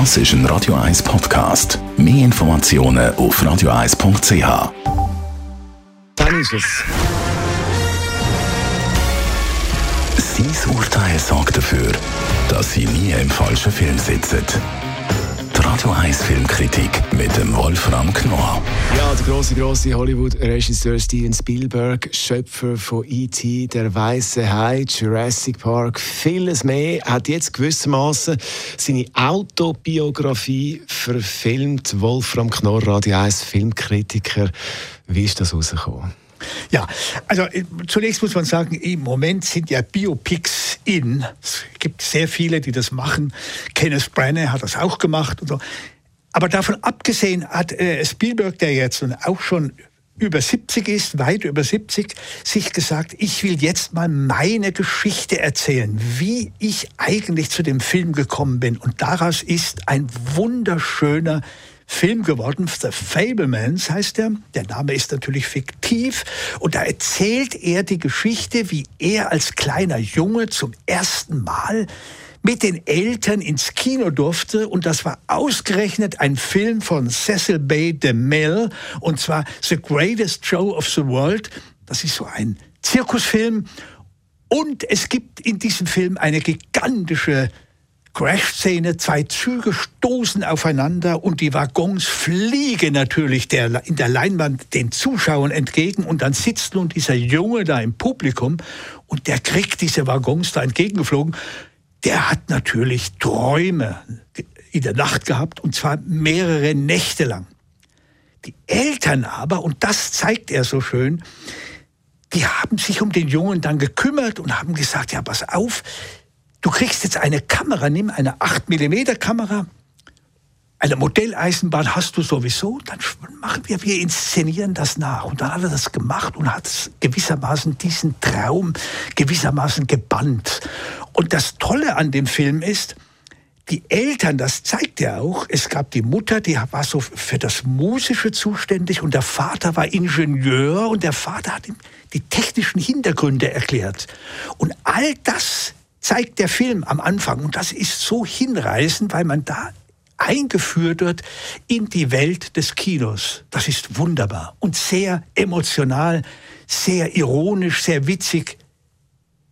Das ist ein Radio 1 Podcast. Mehr Informationen auf radio1.ch. Dann ist es. Sein Urteil sorgt dafür, dass Sie nie im falschen Film sitzen. Radio 1 Filmkritik mit dem Wolfram Knorr. Ja, der große, große Hollywood-Regisseur Steven Spielberg, Schöpfer von E.T., Der Weiße Hai, Jurassic Park, vieles mehr, hat jetzt gewissermaßen seine Autobiografie verfilmt. Wolfram Knorr, Radio 1 Filmkritiker. Wie ist das rausgekommen? Ja, also äh, zunächst muss man sagen, im Moment sind ja Biopics in. Gibt sehr viele, die das machen. Kenneth Branagh hat das auch gemacht und so. Aber davon abgesehen hat äh, Spielberg, der jetzt auch schon über 70 ist, weit über 70, sich gesagt, ich will jetzt mal meine Geschichte erzählen, wie ich eigentlich zu dem Film gekommen bin. Und daraus ist ein wunderschöner Film geworden. The Fablemans heißt er. Der Name ist natürlich fiktiv. Und da erzählt er die Geschichte, wie er als kleiner Junge zum ersten Mal mit den Eltern ins Kino durfte. Und das war ausgerechnet ein Film von Cecil B. DeMille. Und zwar The Greatest Show of the World. Das ist so ein Zirkusfilm. Und es gibt in diesem Film eine gigantische Crash-Szene, zwei Züge stoßen aufeinander und die Waggons fliegen natürlich der, in der Leinwand den Zuschauern entgegen und dann sitzt nun dieser Junge da im Publikum und der kriegt diese Waggons da entgegengeflogen. Der hat natürlich Träume in der Nacht gehabt und zwar mehrere Nächte lang. Die Eltern aber, und das zeigt er so schön, die haben sich um den Jungen dann gekümmert und haben gesagt, ja, pass auf, Du kriegst jetzt eine Kamera, nimm eine 8 mm Kamera, eine Modelleisenbahn hast du sowieso, dann machen wir, wir inszenieren das nach. Und dann hat er das gemacht und hat gewissermaßen diesen Traum gewissermaßen gebannt. Und das Tolle an dem Film ist, die Eltern, das zeigt er auch, es gab die Mutter, die war so für das Musische zuständig und der Vater war Ingenieur und der Vater hat ihm die technischen Hintergründe erklärt. Und all das zeigt der Film am Anfang. Und das ist so hinreißend, weil man da eingeführt wird in die Welt des Kinos. Das ist wunderbar und sehr emotional, sehr ironisch, sehr witzig,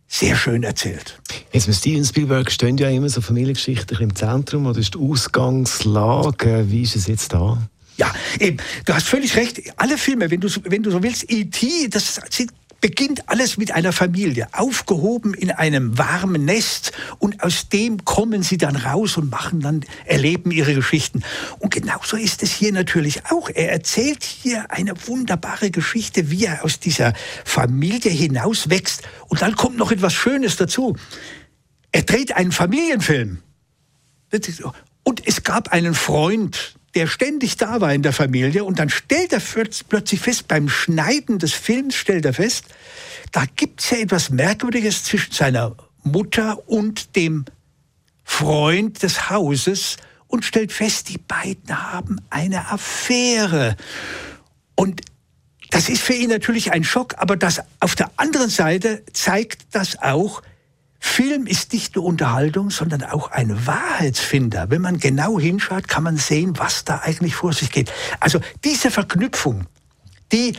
sehr schön erzählt. Jetzt mit Steven Spielberg stehen ja immer so Familiengeschichten im Zentrum oder ist die Ausgangslage, wie ist es jetzt da? Ja, eben, du hast völlig recht. Alle Filme, wenn du, wenn du so willst, E.T., das sind beginnt alles mit einer Familie, aufgehoben in einem warmen Nest und aus dem kommen sie dann raus und machen dann, erleben ihre Geschichten. Und genauso ist es hier natürlich auch. Er erzählt hier eine wunderbare Geschichte, wie er aus dieser Familie hinauswächst. Und dann kommt noch etwas Schönes dazu. Er dreht einen Familienfilm. Und es gab einen Freund, der ständig da war in der Familie und dann stellt er plötzlich fest, beim Schneiden des Films stellt er fest, da gibt es ja etwas Merkwürdiges zwischen seiner Mutter und dem Freund des Hauses und stellt fest, die beiden haben eine Affäre. Und das ist für ihn natürlich ein Schock, aber das auf der anderen Seite zeigt das auch, Film ist nicht nur Unterhaltung, sondern auch ein Wahrheitsfinder. Wenn man genau hinschaut, kann man sehen, was da eigentlich vor sich geht. Also diese Verknüpfung, die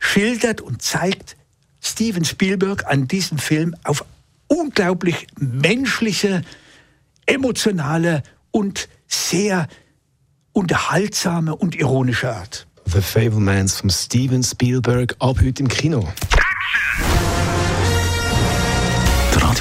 schildert und zeigt Steven Spielberg an diesem Film auf unglaublich menschliche, emotionale und sehr unterhaltsame und ironische Art. The Fablemans von Steven Spielberg ab heute im Kino.